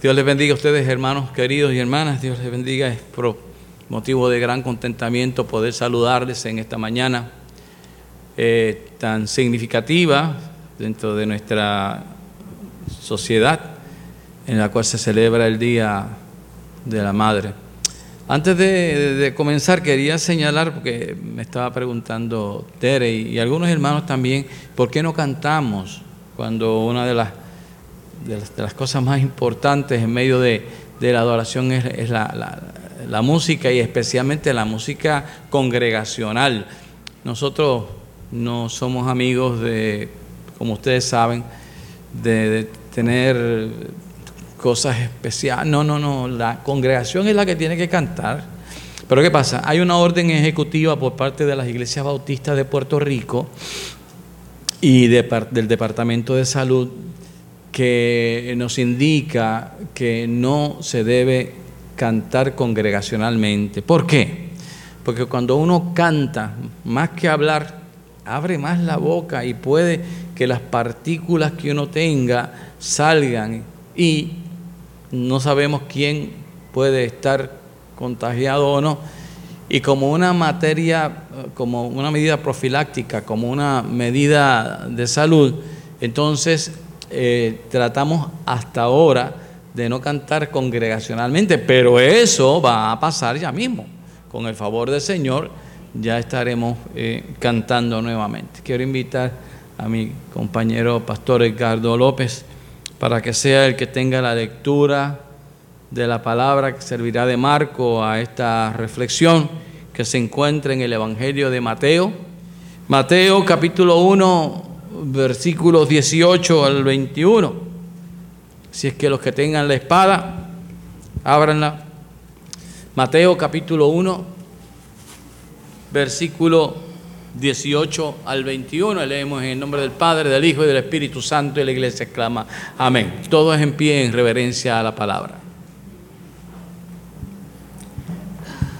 Dios les bendiga a ustedes, hermanos queridos y hermanas. Dios les bendiga. Es por motivo de gran contentamiento poder saludarles en esta mañana eh, tan significativa dentro de nuestra sociedad en la cual se celebra el Día de la Madre. Antes de, comenzar quería señalar, porque me estaba preguntando Tere y, algunos hermanos también, ¿por qué no cantamos cuando una de las, de las, cosas más importantes en medio de, la adoración es, la, música y especialmente la música congregacional? Nosotros no somos amigos de, como ustedes saben, de tener cosas especiales. No, no, no, la congregación es la que tiene que cantar. Pero ¿qué pasa? Hay una orden ejecutiva por parte de las iglesias bautistas de Puerto Rico y del Departamento de Salud que nos indica que no se debe cantar congregacionalmente. ¿Por qué? Porque cuando uno canta, más que hablar, abre más la boca y puede que las partículas que uno tenga salgan y no sabemos quién puede estar contagiado o no. Y como una materia, como una medida profiláctica, como una medida de salud, entonces eh, tratamos hasta ahora de no cantar congregacionalmente, pero eso va a pasar ya mismo. Con el favor del Señor ya estaremos eh, cantando nuevamente. Quiero invitar a mi compañero pastor Edgardo López para que sea el que tenga la lectura de la palabra que servirá de marco a esta reflexión que se encuentra en el Evangelio de Mateo. Mateo capítulo 1, versículos 18 al 21. Si es que los que tengan la espada, ábranla. Mateo capítulo 1, versículo 18 al 21. Leemos en el nombre del Padre, del Hijo y del Espíritu Santo y la iglesia exclama, amén. Todo es en pie en reverencia a la palabra.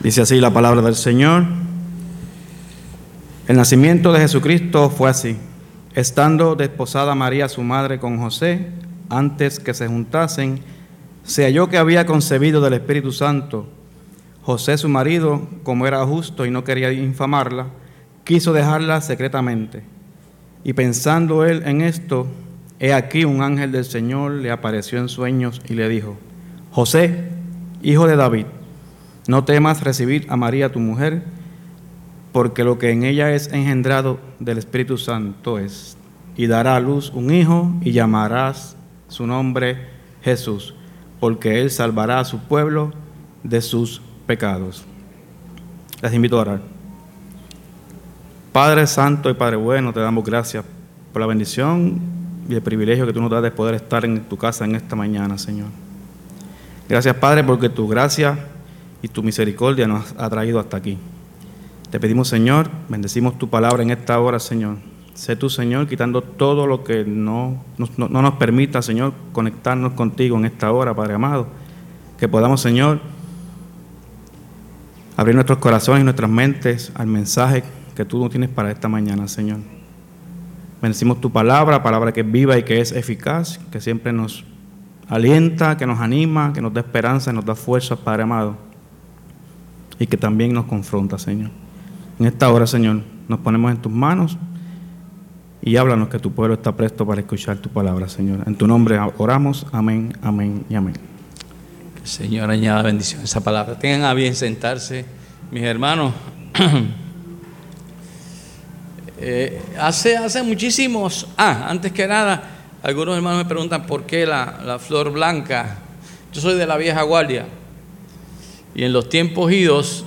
Dice así la palabra del Señor. El nacimiento de Jesucristo fue así. Estando desposada María su madre con José, antes que se juntasen, se halló que había concebido del Espíritu Santo. José su marido, como era justo y no quería infamarla, quiso dejarla secretamente. Y pensando él en esto, he aquí un ángel del Señor le apareció en sueños y le dijo, José, hijo de David, no temas recibir a María tu mujer, porque lo que en ella es engendrado del Espíritu Santo es, y dará a luz un hijo y llamarás su nombre Jesús, porque él salvará a su pueblo de sus pecados. Les invito a orar. Padre Santo y Padre Bueno, te damos gracias por la bendición y el privilegio que tú nos das de poder estar en tu casa en esta mañana, Señor. Gracias, Padre, porque tu gracia y tu misericordia nos ha traído hasta aquí. Te pedimos, Señor, bendecimos tu palabra en esta hora, Señor. Sé tú, Señor, quitando todo lo que no, no, no nos permita, Señor, conectarnos contigo en esta hora, Padre amado. Que podamos, Señor, abrir nuestros corazones y nuestras mentes al mensaje que tú no tienes para esta mañana, Señor. Bendecimos tu palabra, palabra que es viva y que es eficaz, que siempre nos alienta, que nos anima, que nos da esperanza, nos da fuerza, Padre amado, y que también nos confronta, Señor. En esta hora, Señor, nos ponemos en tus manos y háblanos que tu pueblo está presto para escuchar tu palabra, Señor. En tu nombre oramos, amén, amén y amén. Señor añada bendición a esa palabra. Tengan a bien sentarse, mis hermanos. Eh, hace, hace muchísimos, ah, antes que nada, algunos hermanos me preguntan por qué la, flor blanca. Yo soy de la vieja guardia. Y en los tiempos idos,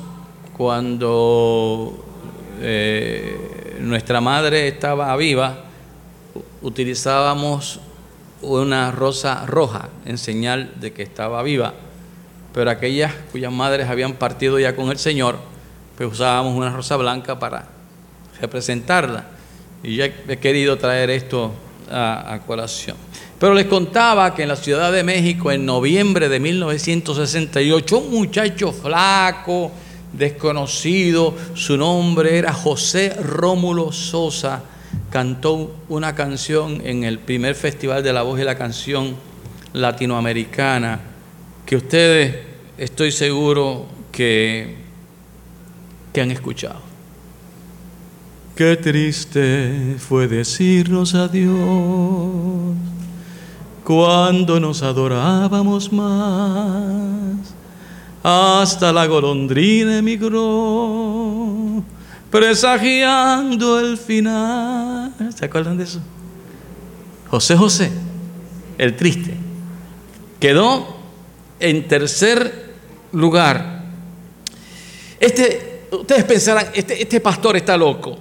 cuando eh, nuestra madre estaba viva, utilizábamos una rosa roja en señal de que estaba viva. Pero aquellas cuyas madres habían partido ya con el Señor, pues usábamos una rosa blanca para representarla. Y ya he querido traer esto a, colación. Pero les contaba que en la Ciudad de México, en noviembre de 1968, un muchacho flaco, desconocido, su nombre era José Rómulo Sosa, cantó una canción en el primer Festival de la Voz y la Canción latinoamericana que ustedes, estoy seguro que, que han escuchado. Qué triste fue decirnos adiós cuando nos adorábamos más. Hasta la golondrina emigró, presagiando el final. ¿Se acuerdan de eso? José José, el triste, quedó en tercer lugar. Este, ustedes pensarán, este, este pastor está loco,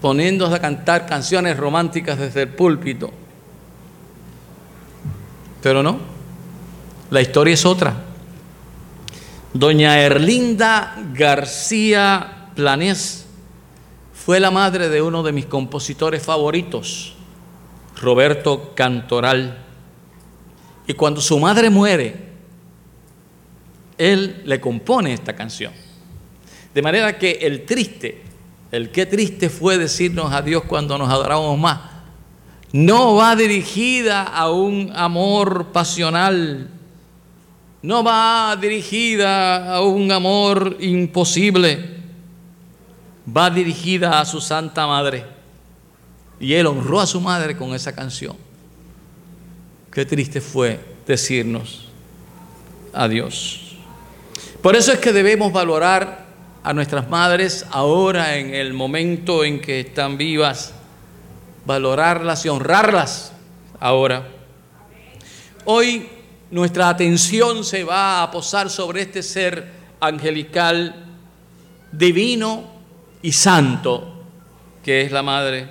poniéndose a cantar canciones románticas desde el púlpito. Pero no, la historia es otra. Doña Erlinda García Planés fue la madre de uno de mis compositores favoritos, Roberto Cantoral. Y cuando su madre muere, él le compone esta canción. De manera que el triste, el qué triste fue decirnos adiós cuando nos adorábamos más, no va dirigida a un amor pasional, no va dirigida a un amor imposible va dirigida a su Santa Madre. Y él honró a su madre con esa canción. Qué triste fue decirnos adiós. Por eso es que debemos valorar a nuestras madres ahora en el momento en que están vivas, valorarlas y honrarlas ahora. Hoy nuestra atención se va a posar sobre este ser angelical, divino, y santo que es la madre.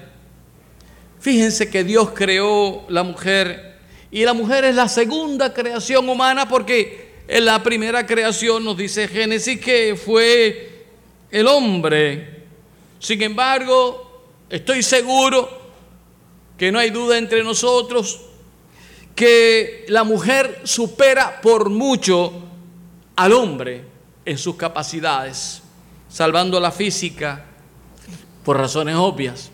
Fíjense que Dios creó la mujer y la mujer es la segunda creación humana porque en la primera creación nos dice Génesis que fue el hombre. Sin embargo, estoy seguro que no hay duda entre nosotros que la mujer supera por mucho al hombre en sus capacidades salvando la física por razones obvias.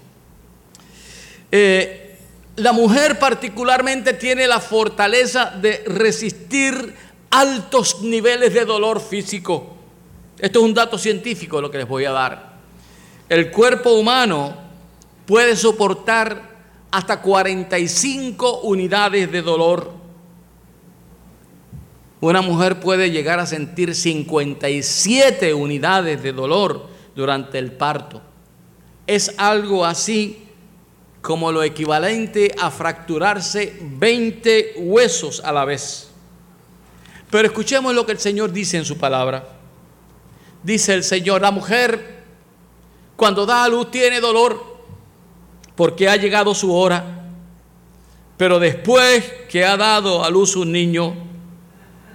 Eh, la mujer particularmente tiene la fortaleza de resistir altos niveles de dolor físico. Esto es un dato científico lo que les voy a dar. El cuerpo humano puede soportar hasta 45 unidades de dolor una mujer puede llegar a sentir 57 unidades de dolor durante el parto. Es algo así como lo equivalente a fracturarse 20 huesos a la vez. Pero escuchemos lo que el Señor dice en su palabra. Dice el Señor, la mujer cuando da a luz tiene dolor porque ha llegado su hora, pero después que ha dado a luz un niño,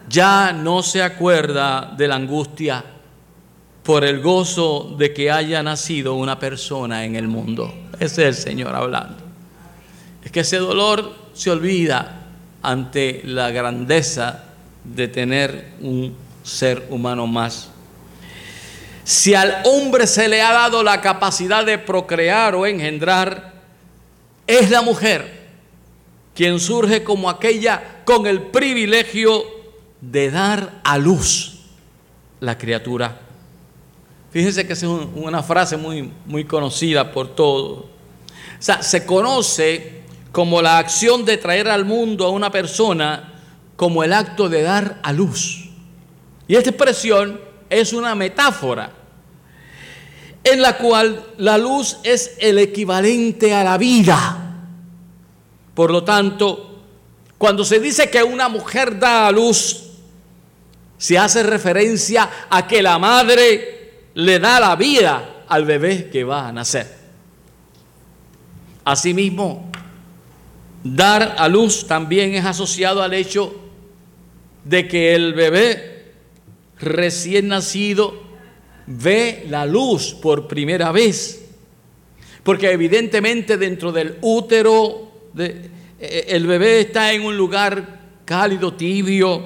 ya no se acuerda de la angustia por el gozo de que haya nacido una persona en el mundo. Ese es el Señor hablando. Es que ese dolor se olvida ante la grandeza de tener un ser humano más. Si al hombre se le ha dado la capacidad de procrear o engendrar, es la mujer quien surge como aquella con el privilegio de dar a luz la criatura. Fíjense que es una frase muy, muy conocida por todos. O sea, se conoce como la acción de traer al mundo a una persona como el acto de dar a luz. Y esta expresión es una metáfora en la cual la luz es el equivalente a la vida. Por lo tanto, cuando se dice que una mujer da a luz, se hace referencia a que la madre le da la vida al bebé que va a nacer. Asimismo, dar a luz también es asociado al hecho de que el bebé recién nacido ve la luz por primera vez. Porque evidentemente dentro del útero de, eh, el bebé está en un lugar cálido, tibio,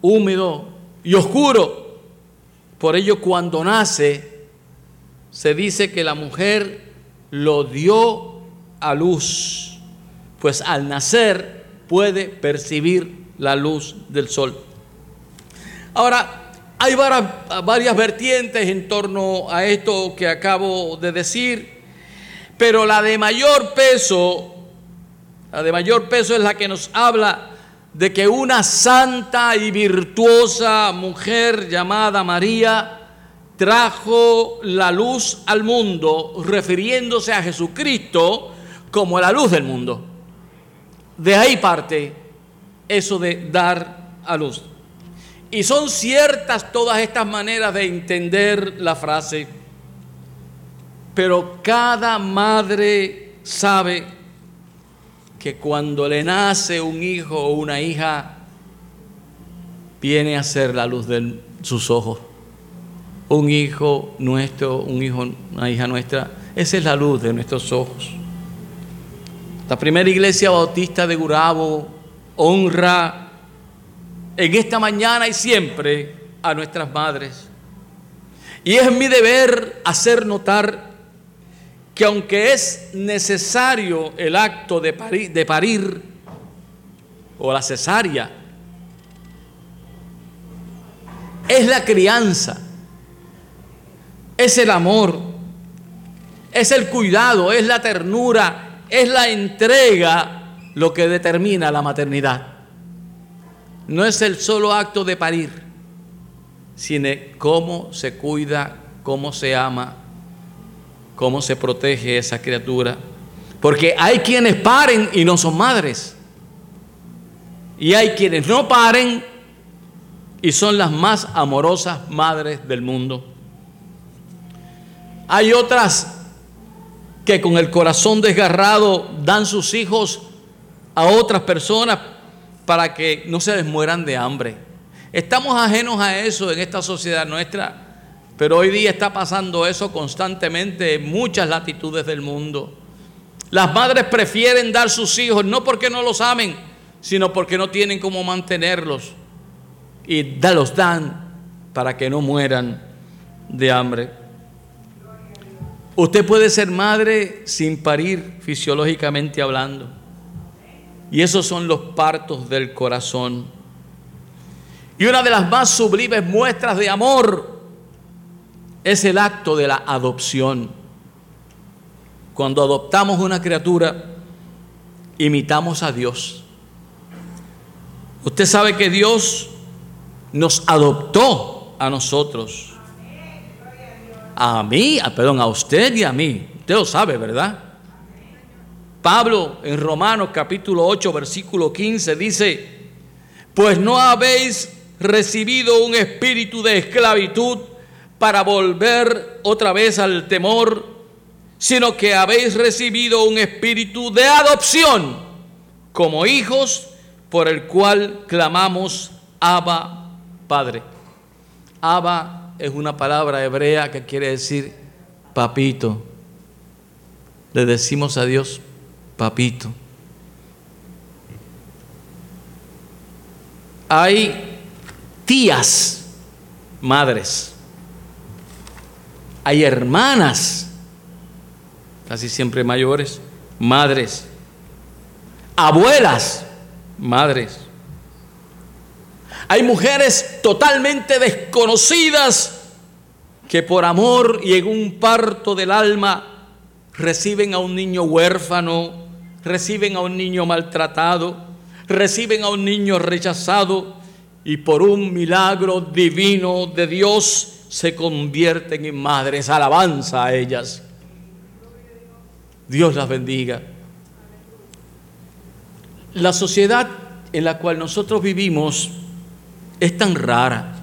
húmedo, y oscuro. Por ello cuando nace, se dice que la mujer lo dio a luz. pues al nacer puede percibir la luz del sol. Ahora, hay varias, vertientes en torno a esto que acabo de decir, pero la de mayor peso, la de mayor peso es la que nos habla de que una santa y virtuosa mujer llamada María trajo la luz al mundo, refiriéndose a Jesucristo como la luz del mundo. De ahí parte eso de dar a luz. Y son ciertas todas estas maneras de entender la frase, pero cada madre sabe que cuando le nace un hijo o una hija, viene a ser la luz de sus ojos. Un hijo nuestro, un hijo, una hija nuestra, esa es la luz de nuestros ojos. La primera iglesia bautista de Gurabo honra en esta mañana y siempre a nuestras madres. Y es mi deber hacer notar que aunque es necesario el acto de parir, de parir o la cesárea, es la crianza, es el amor, es el cuidado, es la ternura, es la entrega lo que determina la maternidad no es el solo acto de parir, sino cómo se cuida, cómo se ama, cómo se protege esa criatura. Porque hay quienes paren y no son madres. Y hay quienes no paren y son las más amorosas madres del mundo. Hay otras que con el corazón desgarrado dan sus hijos a otras personas para que no se les mueran de hambre. Estamos ajenos a eso en esta sociedad nuestra, pero hoy día está pasando eso constantemente en muchas latitudes del mundo. Las madres prefieren dar sus hijos no porque no los amen, sino porque no tienen cómo mantenerlos. Y los dan para que no mueran de hambre. Usted puede ser madre sin parir fisiológicamente hablando. Y esos son los partos del corazón. Y una de las más sublimes muestras de amor es el acto de la adopción. Cuando adoptamos una criatura, imitamos a Dios. Usted sabe que Dios nos adoptó a nosotros. A mí, perdón, a usted y a mí. Usted lo sabe, ¿verdad? Pablo en Romanos capítulo 8 versículo 15 dice, pues no habéis recibido un espíritu de esclavitud para volver otra vez al temor, sino que habéis recibido un espíritu de adopción como hijos por el cual clamamos Abba Padre. Abba es una palabra hebrea que quiere decir papito. Le decimos a Dios papito. Hay tías, madres. Hay hermanas, casi siempre mayores, madres. Abuelas, madres. Hay mujeres totalmente desconocidas que por amor y en un parto del alma reciben a un niño huérfano reciben a un niño maltratado, reciben a un niño rechazado y por un milagro divino de Dios se convierten en madres. Alabanza a ellas. Dios las bendiga. La sociedad en la cual nosotros vivimos es tan rara.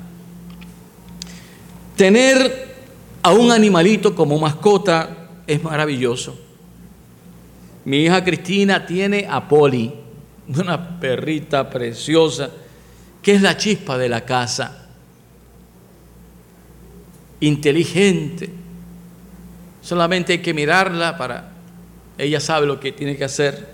Tener a un animalito como mascota es maravilloso. Mi hija Cristina tiene a Poli, una perrita preciosa, que es la chispa de la casa. Inteligente. Solamente hay que mirarla para... Ella sabe lo que tiene que hacer.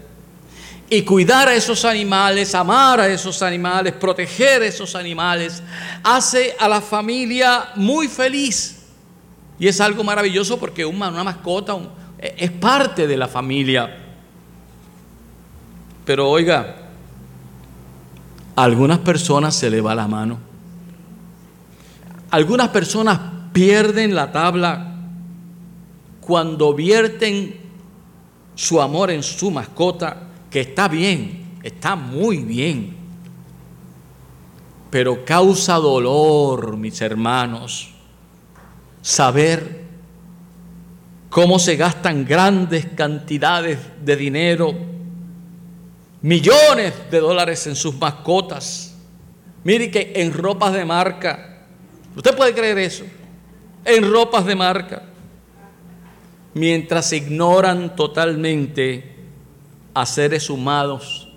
Y cuidar a esos animales, amar a esos animales, proteger a esos animales, hace a la familia muy feliz. Y es algo maravilloso porque una, mascota es parte de la familia. Pero oiga, a algunas personas se le va la mano. Algunas personas pierden la tabla cuando vierten su amor en su mascota, que está bien, está muy bien, pero causa dolor, mis hermanos, saber cómo se gastan grandes cantidades de dinero, millones de dólares en sus mascotas. Mire que en ropas de marca, usted puede creer eso, en ropas de marca mientras ignoran totalmente a seres humanos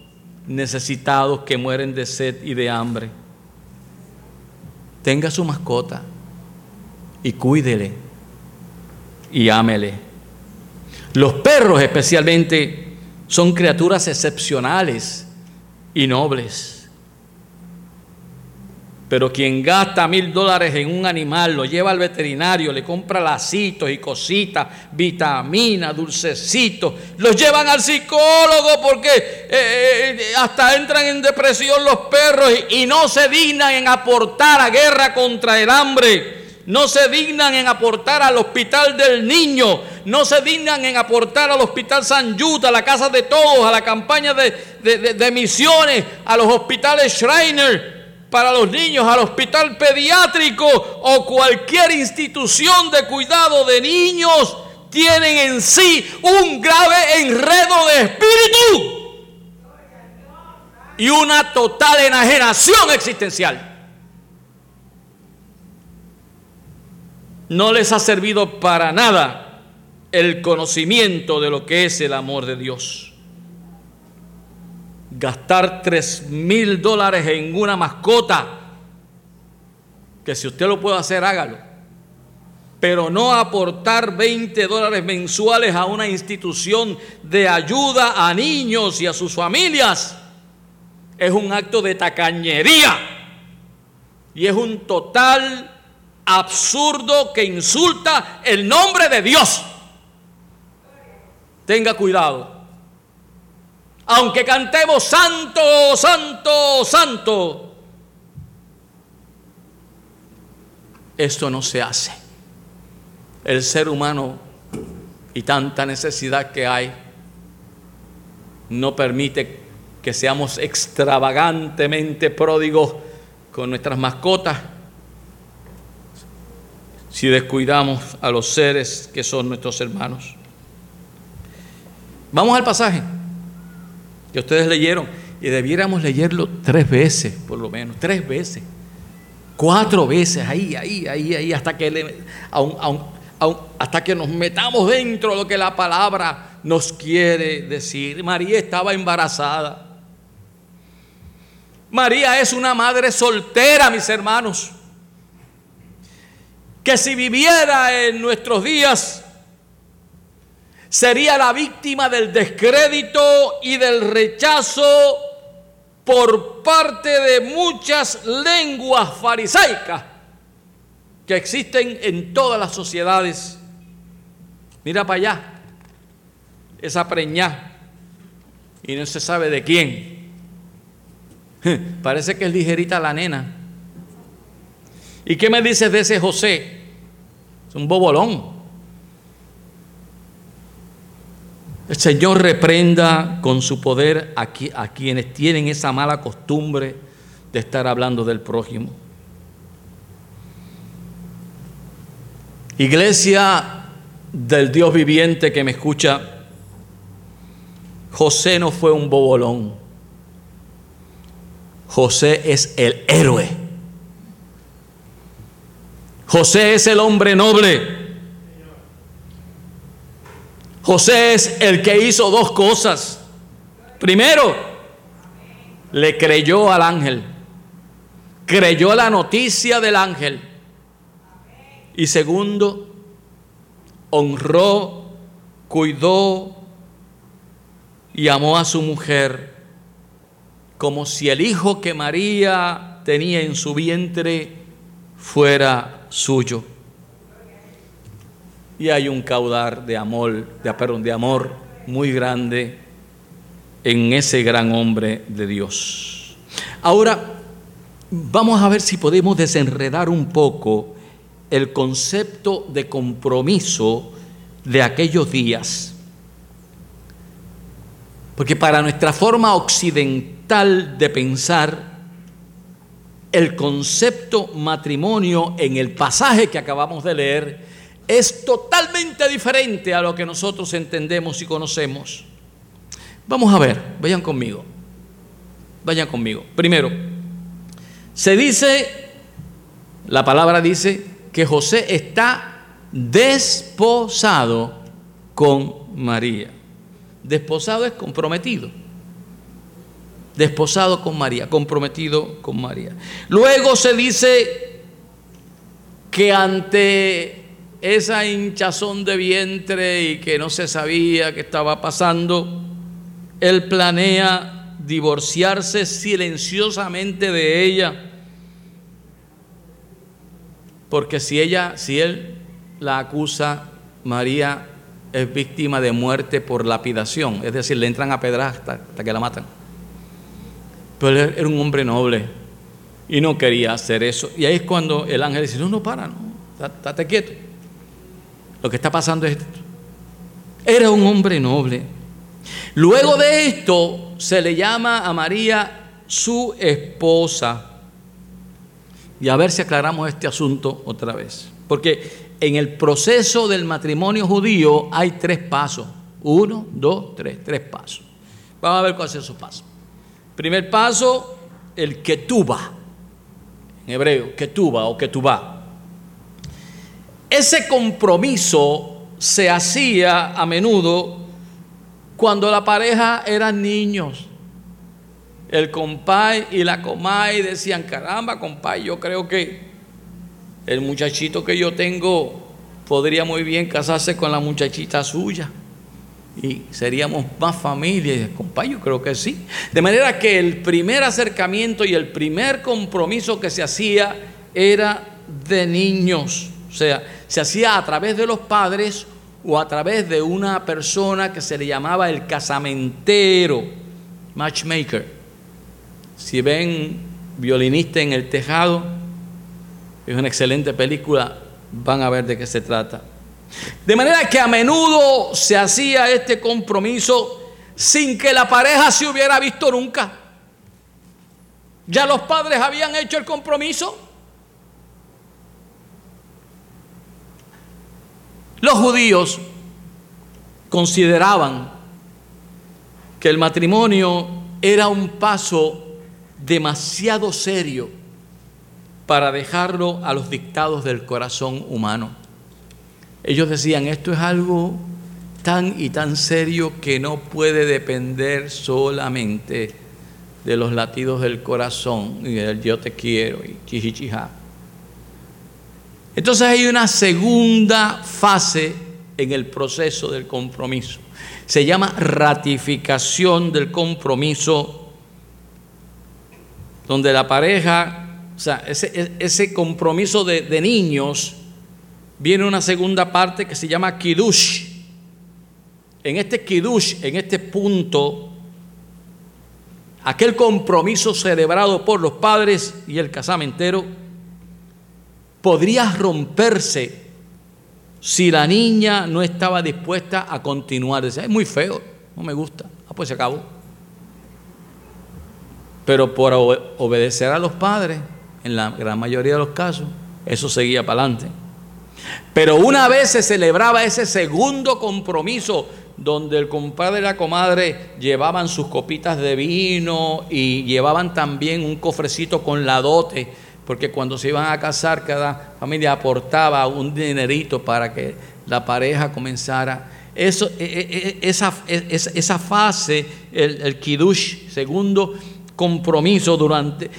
necesitados que mueren de sed y de hambre. Tenga su mascota y cuídele y ámele. Los perros especialmente son criaturas excepcionales y nobles. Pero quien gasta mil dólares en un animal, lo lleva al veterinario, le compra lacitos y cositas, vitaminas, dulcecitos, los llevan al psicólogo porque eh, eh, hasta entran en depresión los perros y, y no se dignan en aportar a guerra contra el hambre no se dignan en aportar al hospital del niño, no se dignan en aportar al hospital San Yuta, a la casa de todos, a la campaña de, de misiones, a los hospitales Schreiner, para los niños al hospital pediátrico o cualquier institución de cuidado de niños tienen en sí un grave enredo de espíritu y una total enajenación existencial. No les ha servido para nada el conocimiento de lo que es el amor de Dios gastar tres mil dólares en una mascota, que si usted lo puede hacer, hágalo. Pero no aportar 20 dólares mensuales a una institución de ayuda a niños y a sus familias es un acto de tacañería y es un total absurdo que insulta el nombre de Dios. Tenga cuidado aunque cantemos santo, santo, santo, esto no se hace. El ser humano y tanta necesidad que hay no permite que seamos extravagantemente pródigos con nuestras mascotas si descuidamos a los seres que son nuestros hermanos. Vamos al pasaje que ustedes leyeron y debiéramos leerlo tres veces, por lo menos, tres veces, cuatro veces, ahí, ahí, ahí, ahí, hasta que, le, hasta que nos metamos dentro de lo que la palabra nos quiere decir. María estaba embarazada. María es una madre soltera, mis hermanos, que si viviera en nuestros días, sería la víctima del descrédito y del rechazo por parte de muchas lenguas farisaicas que existen en todas las sociedades. Mira para allá, esa preñá, y no se sabe de quién. Parece que es ligerita la nena. ¿Y qué me dices de ese José? Es un bobolón. El Señor reprenda con su poder a, a quienes tienen esa mala costumbre de estar hablando del prójimo. Iglesia del Dios viviente que me escucha, José no fue un bobolón. José es el héroe. José es el hombre noble. José es el que hizo dos cosas. Primero, le creyó al ángel. Creyó la noticia del ángel. Y segundo, honró, cuidó y amó a su mujer como si el hijo que María tenía en su vientre fuera suyo y hay un caudal de amor, de, perdón, de amor muy grande en ese gran hombre de Dios. Ahora, vamos a ver si podemos desenredar un poco el concepto de compromiso de aquellos días. Porque para nuestra forma occidental de pensar, el concepto matrimonio en el pasaje que acabamos de leer es totalmente diferente a lo que nosotros entendemos y conocemos. Vamos a ver, vayan conmigo. Vayan conmigo. Primero, se dice, la palabra dice que José está desposado con María. Desposado es comprometido. Desposado con María, comprometido con María. Luego se dice que ante esa hinchazón de vientre y que no se sabía qué estaba pasando, él planea divorciarse silenciosamente de ella. Porque si ella, si él la acusa, María es víctima de muerte por lapidación, es decir, le entran a pedras hasta, que la matan. Pero él era un hombre noble y no quería hacer eso. Y ahí es cuando el ángel dice, no, no, para, no, quieto. Lo que está pasando es esto. Era un hombre noble. Luego de esto se le llama a María su esposa. Y a ver si aclaramos este asunto otra vez. Porque en el proceso del matrimonio judío hay tres pasos. Uno, dos, tres, tres pasos. Vamos a ver cuáles son esos pasos. Primer paso, el ketuba. En hebreo, ketuba o ketubá. Ese compromiso se hacía a menudo cuando la pareja eran niños. El compay y la comay decían, caramba, compay, yo creo que el muchachito que yo tengo podría muy bien casarse con la muchachita suya. Y seríamos más familia. compay, yo creo que sí. De manera que el primer acercamiento y el primer compromiso que se hacía era de niños. Sea, se hacía a través de los padres o a través de una persona que se le llamaba el casamentero, matchmaker. Si ven violinista en el tejado, es una excelente película, van a ver de qué se trata. De manera que a menudo se hacía este compromiso sin que la pareja se hubiera visto nunca. Ya los padres habían hecho el compromiso Los judíos consideraban que el matrimonio era un paso demasiado serio para dejarlo a los dictados del corazón humano. Ellos decían, esto es algo tan y tan serio que no puede depender solamente de los latidos del corazón y del yo te quiero y chichichija. Entonces hay una segunda fase en el proceso del compromiso. Se llama ratificación del compromiso, donde la pareja, o sea, ese, compromiso de, de, niños, viene una segunda parte que se llama kiddush. En este kiddush, en este punto, aquel compromiso celebrado por los padres y el casamentero, podría romperse si la niña no estaba dispuesta a continuar. Decía, es muy feo, no me gusta. Ah, pues se acabó. Pero por obedecer a los padres, en la gran mayoría de los casos, eso seguía para adelante. Pero una vez se celebraba ese segundo compromiso donde el compadre y la comadre llevaban sus copitas de vino y llevaban también un cofrecito con la dote porque cuando se iban a casar cada familia aportaba un dinerito para que la pareja comenzara. Eso, e, e, e, esa, esa, fase, el, el kiddush, segundo compromiso durante,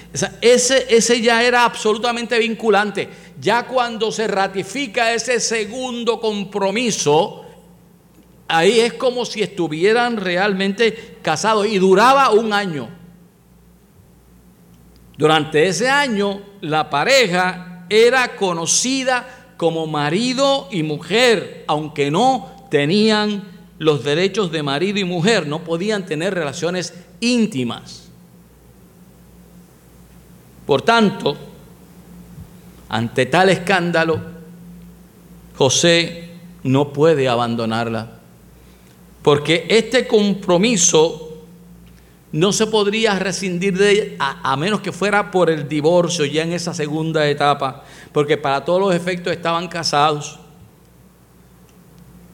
ese, ese ya era absolutamente vinculante. Ya cuando se ratifica ese segundo compromiso, ahí es como si estuvieran realmente casados y duraba un año. Durante ese año la pareja era conocida como marido y mujer, aunque no tenían los derechos de marido y mujer, no podían tener relaciones íntimas. Por tanto, ante tal escándalo, José no puede abandonarla, porque este compromiso no se podría rescindir de a, a, menos que fuera por el divorcio ya en esa segunda etapa, porque para todos los efectos estaban casados.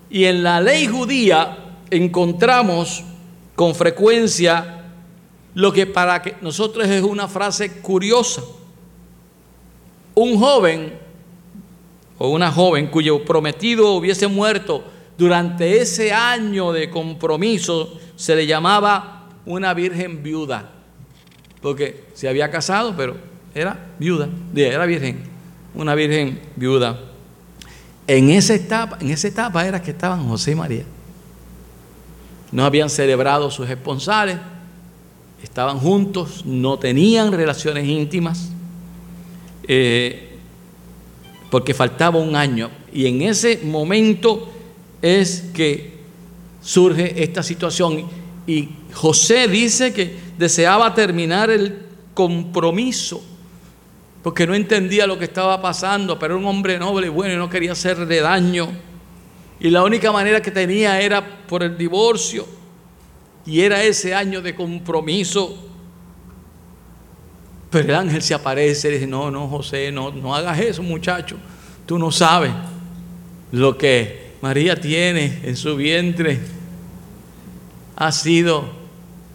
Y en la ley judía encontramos con frecuencia lo que para que nosotros es una frase curiosa. Un joven o una joven cuyo prometido hubiese muerto durante ese año de compromiso se le llamaba una virgen viuda, porque se había casado, pero era viuda, era virgen, una virgen viuda. En esa etapa, en etapa era que estaban José y María. No habían celebrado sus esponsales, estaban juntos, no tenían relaciones íntimas, eh, porque faltaba un año. Y en ese momento es que surge esta situación. Y José dice que deseaba terminar el compromiso porque no entendía lo que estaba pasando, pero era un hombre noble y bueno y no quería hacerle daño. Y la única manera que tenía era por el divorcio. Y era ese año de compromiso. Pero el ángel se aparece y dice, no, no, José, no, no hagas eso, muchacho. Tú no sabes lo que María tiene en su vientre. Ha sido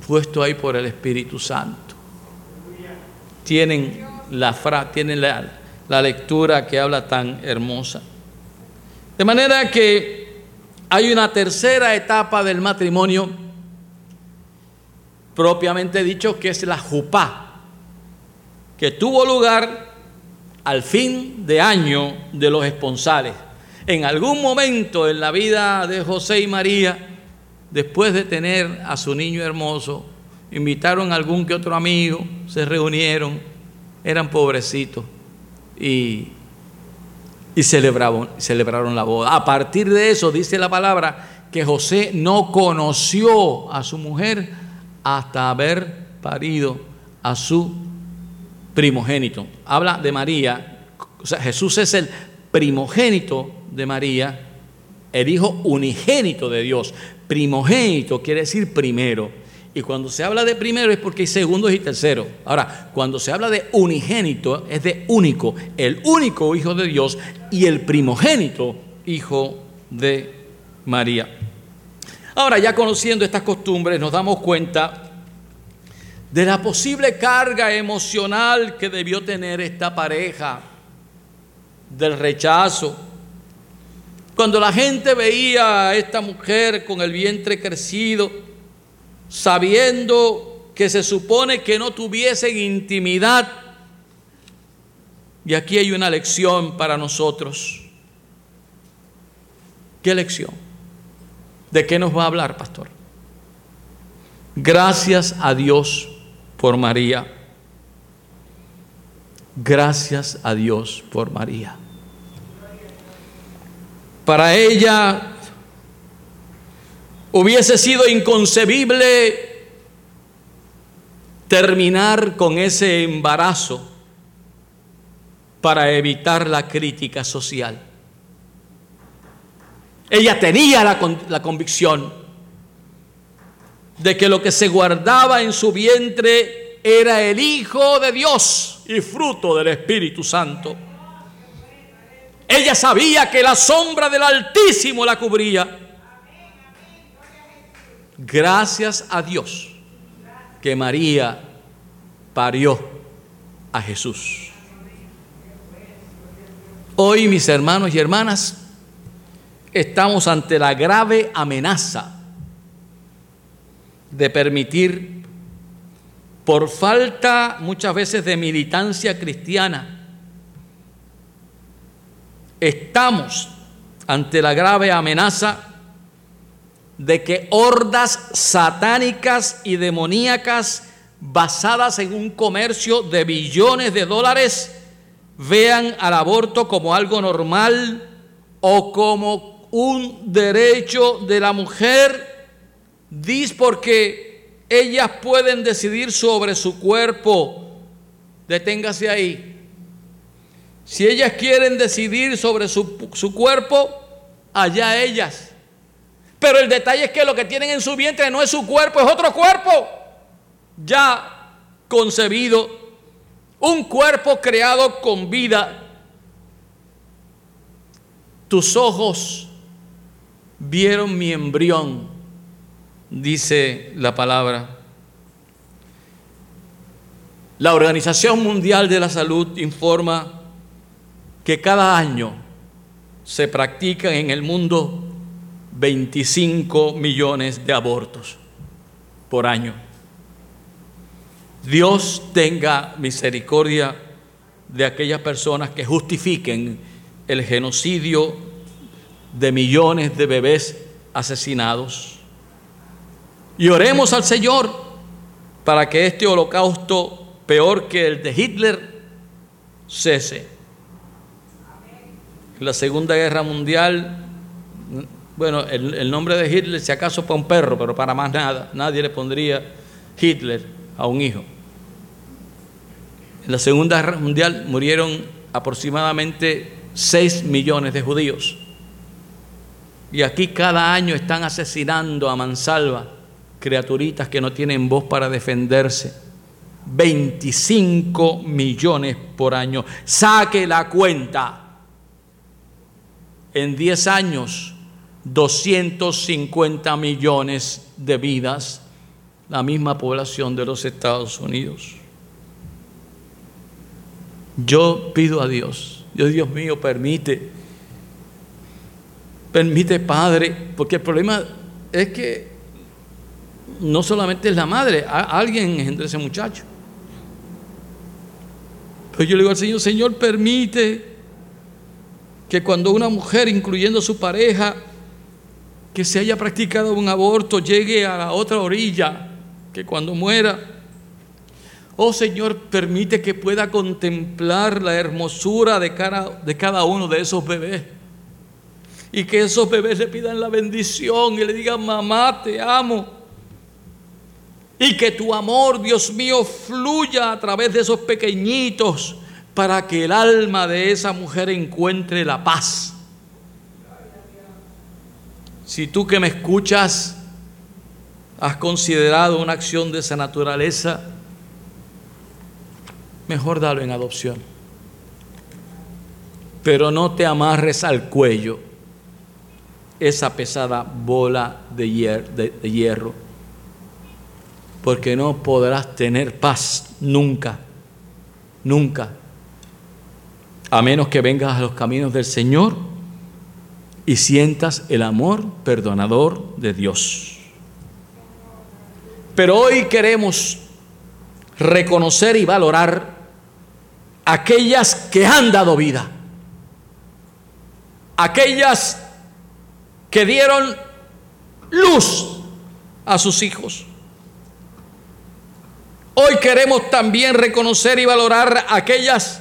puesto ahí por el Espíritu Santo. Tienen la fra tiene la, la lectura que habla tan hermosa. De manera que hay una tercera etapa del matrimonio, propiamente dicho, que es la jupá, que tuvo lugar al fin de año de los esponsales. En algún momento en la vida de José y María, después de tener a su niño hermoso, invitaron a algún que otro amigo, se reunieron eran pobrecitos y, celebraron, celebraron la boda. A partir de eso dice la palabra que José no conoció a su mujer hasta haber parido a su primogénito. Habla de María, o sea, Jesús es el primogénito de María, el hijo unigénito de Dios. Primogénito quiere decir primero. Y cuando se habla de primero es porque hay segundos y terceros. Ahora, cuando se habla de unigénito es de único, el único hijo de Dios y el primogénito hijo de María. Ahora, ya conociendo estas costumbres, nos damos cuenta de la posible carga emocional que debió tener esta pareja, del rechazo. Cuando la gente veía a esta mujer con el vientre crecido, sabiendo que se supone que no tuviesen intimidad. Y aquí hay una lección para nosotros. ¿Qué lección? ¿De qué nos va a hablar, pastor? Gracias a Dios por María. Gracias a Dios por María. Para ella Hubiese sido inconcebible terminar con ese embarazo para evitar la crítica social. Ella tenía la, la, convicción de que lo que se guardaba en su vientre era el Hijo de Dios y fruto del Espíritu Santo. Ella sabía que la sombra del Altísimo la cubría Gracias a Dios que María parió a Jesús. Hoy, mis hermanos y hermanas, estamos ante la grave amenaza de permitir, por falta muchas veces de militancia cristiana, estamos ante la grave amenaza de que hordas satánicas y demoníacas basadas en un comercio de billones de dólares vean al aborto como algo normal o como un derecho de la mujer, dice porque ellas pueden decidir sobre su cuerpo. Deténgase ahí. Si ellas quieren decidir sobre su, su cuerpo, allá ellas. Pero el detalle es que lo que tienen en su vientre no es su cuerpo, es otro cuerpo. Ya concebido, un cuerpo creado con vida. Tus ojos vieron mi embrión, dice la palabra. La Organización Mundial de la Salud informa que cada año se practican en el mundo 25 millones de abortos por año. Dios tenga misericordia de aquellas personas que justifiquen el genocidio de millones de bebés asesinados. Y oremos al Señor para que este holocausto, peor que el de Hitler, cese la Segunda Guerra Mundial, bueno, el, nombre de Hitler si acaso para un perro, pero para más nada, nadie le pondría Hitler a un hijo. En la Segunda Guerra Mundial murieron aproximadamente 6 millones de judíos. Y aquí cada año están asesinando a mansalva criaturitas que no tienen voz para defenderse. 25 millones por año. Saque la cuenta en 10 años 250 millones de vidas, la misma población de los Estados Unidos. Yo pido a Dios, Dios, mío, permite, permite Padre, porque el problema es que no solamente es la madre, alguien engendró ese muchacho. Pero yo le digo al Señor, Señor, permite que cuando una mujer, incluyendo su pareja, que se haya practicado un aborto, llegue a la otra orilla, que cuando muera, oh Señor, permite que pueda contemplar la hermosura de cada, de cada uno de esos bebés. Y que esos bebés le pidan la bendición y le digan, mamá, te amo. Y que tu amor, Dios mío, fluya a través de esos pequeñitos para que el alma de esa mujer encuentre la paz. Si tú que me escuchas has considerado una acción de esa naturaleza, mejor dalo en adopción. Pero no te amarres al cuello esa pesada bola de, hierro, porque no podrás tener paz nunca, nunca a menos que vengas a los caminos del Señor y sientas el amor perdonador de Dios. Pero hoy queremos reconocer y valorar aquellas que han dado vida, aquellas que dieron luz a sus hijos. Hoy queremos también reconocer y valorar aquellas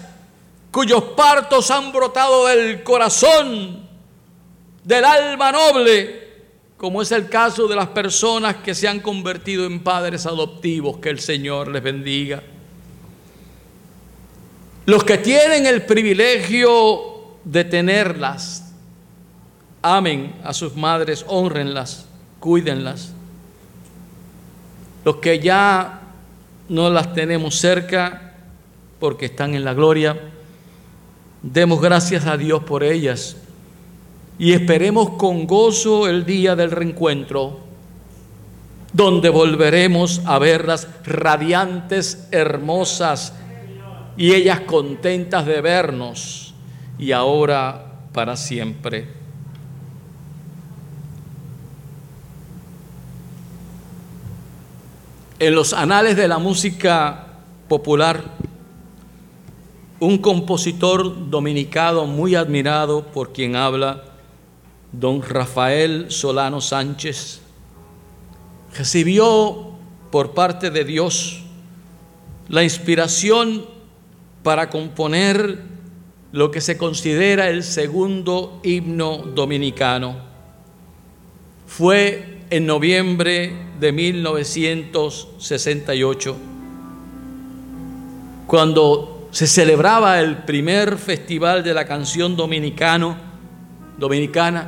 cuyos partos han brotado del corazón, del alma noble, como es el caso de las personas que se han convertido en padres adoptivos, que el Señor les bendiga. Los que tienen el privilegio de tenerlas, amen a sus madres, honrenlas, cuídenlas. Los que ya no las tenemos cerca porque están en la gloria, Demos gracias a Dios por ellas y esperemos con gozo el día del reencuentro, donde volveremos a verlas radiantes, hermosas y ellas contentas de vernos y ahora para siempre. En los anales de la música popular, un compositor dominicado muy admirado por quien habla, don Rafael Solano Sánchez, recibió por parte de Dios la inspiración para componer lo que se considera el segundo himno dominicano. Fue en noviembre de 1968, cuando se celebraba el primer festival de la canción dominicano, dominicana,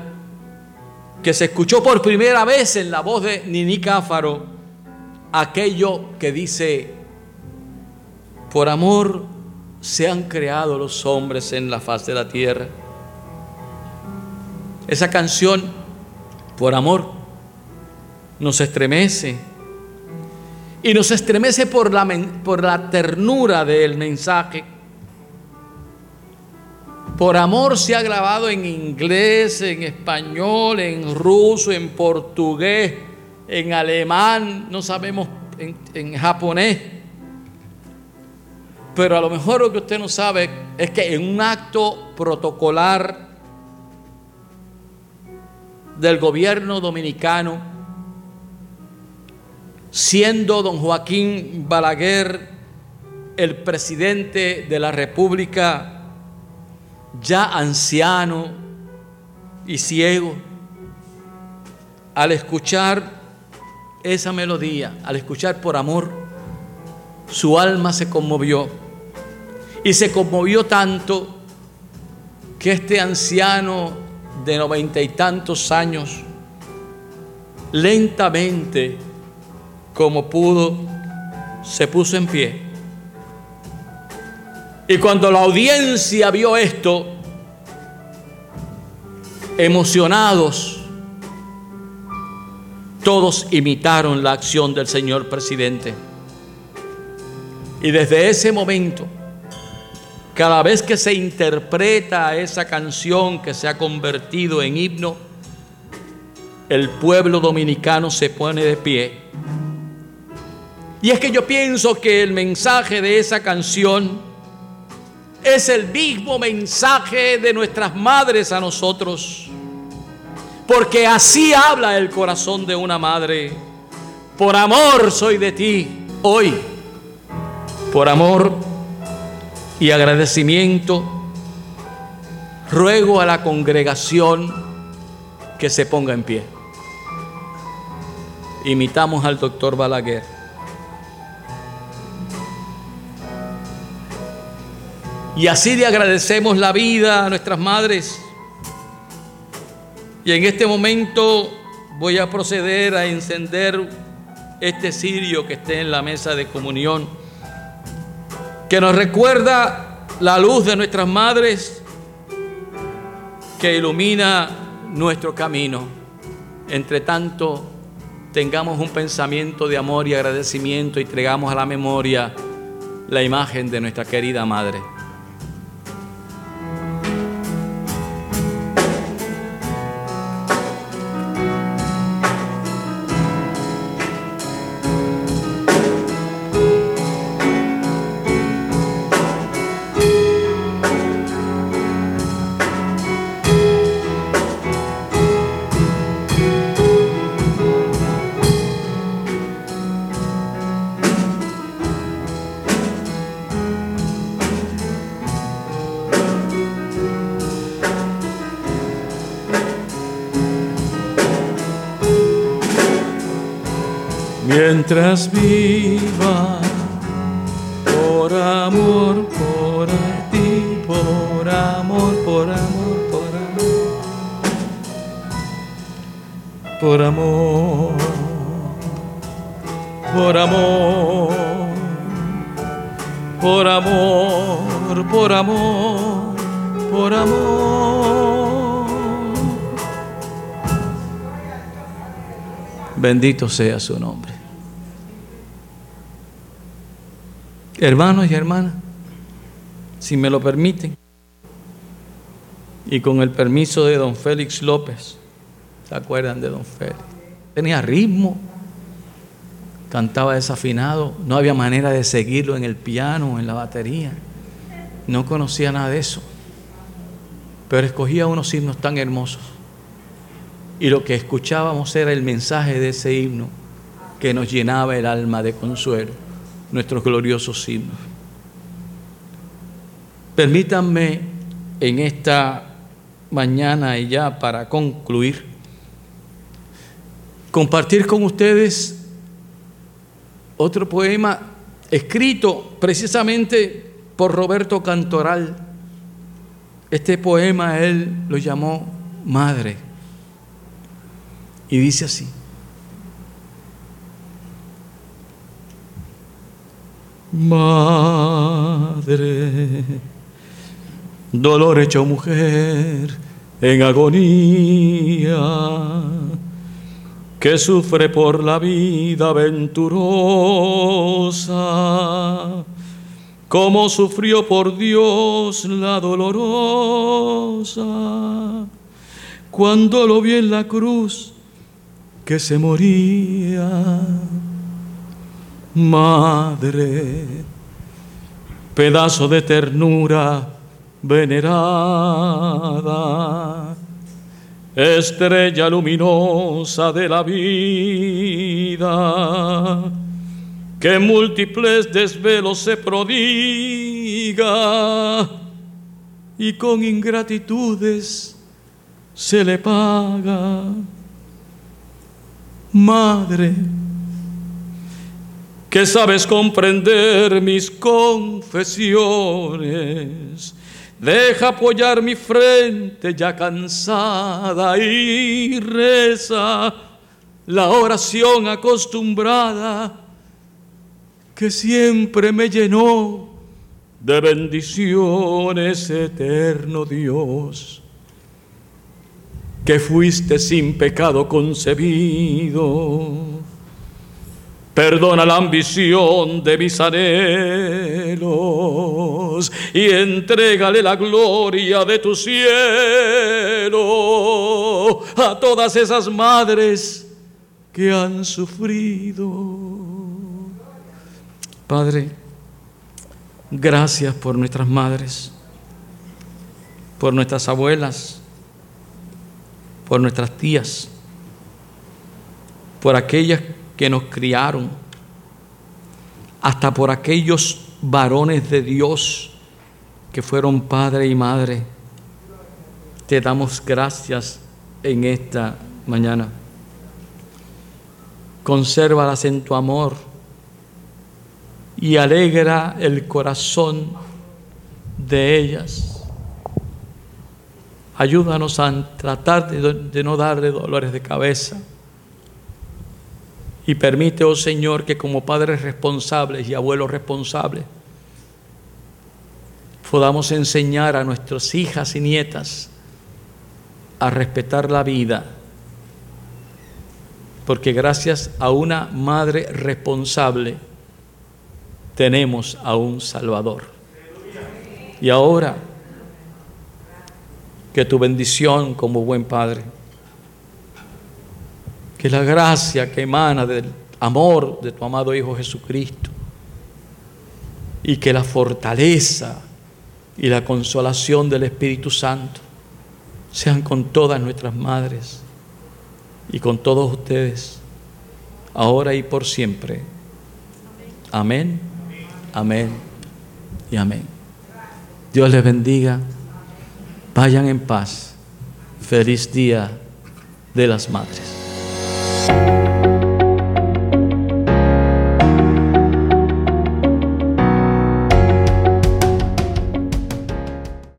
que se escuchó por primera vez en la voz de Nini Cáfaro aquello que dice, por amor se han creado los hombres en la faz de la tierra. Esa canción, por amor, nos estremece. Y nos estremece por la, por la ternura del mensaje. Por amor se ha grabado en inglés, en español, en ruso, en portugués, en alemán, no sabemos, en, en japonés. Pero a lo mejor lo que usted no sabe es que en un acto protocolar del gobierno dominicano, siendo don Joaquín Balaguer el presidente de la República, ya anciano y ciego, al escuchar esa melodía, al escuchar por amor, su alma se conmovió. Y se conmovió tanto que este anciano de noventa y tantos años, lentamente, como pudo, se puso en pie. Y cuando la audiencia vio esto, emocionados, todos imitaron la acción del señor presidente. Y desde ese momento, cada vez que se interpreta esa canción que se ha convertido en himno, el pueblo dominicano se pone de pie. Y es que yo pienso que el mensaje de esa canción es el mismo mensaje de nuestras madres a nosotros. Porque así habla el corazón de una madre. Por amor soy de ti hoy. Por amor y agradecimiento, ruego a la congregación que se ponga en pie. Imitamos al doctor Balaguer. Y así le agradecemos la vida a nuestras madres. Y en este momento voy a proceder a encender este cirio que esté en la mesa de comunión que nos recuerda la luz de nuestras madres que ilumina nuestro camino. Entre tanto, tengamos un pensamiento de amor y agradecimiento y traigamos a la memoria la imagen de nuestra querida madre. Mientras viva, por amor, por ti, por amor, por amor, por amor, por amor, por amor, por amor, por amor, por amor. Bendito sea su nombre. Hermanos y hermanas, si me lo permiten, y con el permiso de don Félix López, ¿se acuerdan de don Félix? Tenía ritmo, cantaba desafinado, no había manera de seguirlo en el piano, en la batería, no conocía nada de eso, pero escogía unos himnos tan hermosos. Y lo que escuchábamos era el mensaje de ese himno que nos llenaba el alma de consuelo nuestros gloriosos himnos. Permítanme en esta mañana y ya para concluir, compartir con ustedes otro poema escrito precisamente por Roberto Cantoral. Este poema él lo llamó Madre. Y dice así. Madre, dolor hecho mujer en agonía, que sufre por la vida venturosa, como sufrió por Dios la dolorosa, cuando lo vi en la cruz que se moría Madre, pedazo de ternura venerada, estrella luminosa de la vida, que múltiples desvelos se prodiga y con ingratitudes se le paga. Madre, que sabes comprender mis confesiones. Deja apoyar mi frente ya cansada y reza la oración acostumbrada que siempre me llenó de bendiciones, eterno Dios, que fuiste sin pecado concebido Perdona la ambición de mis anhelos y entrégale la gloria de tu cielo a todas esas madres que han sufrido. Padre, gracias por nuestras madres, por nuestras abuelas, por nuestras tías, por aquellas que nos criaron, hasta por aquellos varones de Dios que fueron padre y madre. Te damos gracias en esta mañana. Consérvalas en tu amor y alegra el corazón de ellas. Ayúdanos a tratar de, de no darle dolores de cabeza y permite, oh Señor, que como padres responsables y abuelos responsables podamos enseñar a nuestras hijas y nietas a respetar la vida. Porque gracias a una madre responsable tenemos a un Salvador. Y ahora, que tu bendición como buen Padre que la gracia que emana del amor de tu amado Hijo Jesucristo y que la fortaleza y la consolación del Espíritu Santo sean con todas nuestras madres y con todos ustedes, ahora y por siempre. Amén, amén y amén. Dios les bendiga. Vayan en paz. Feliz día de las madres. Thank you.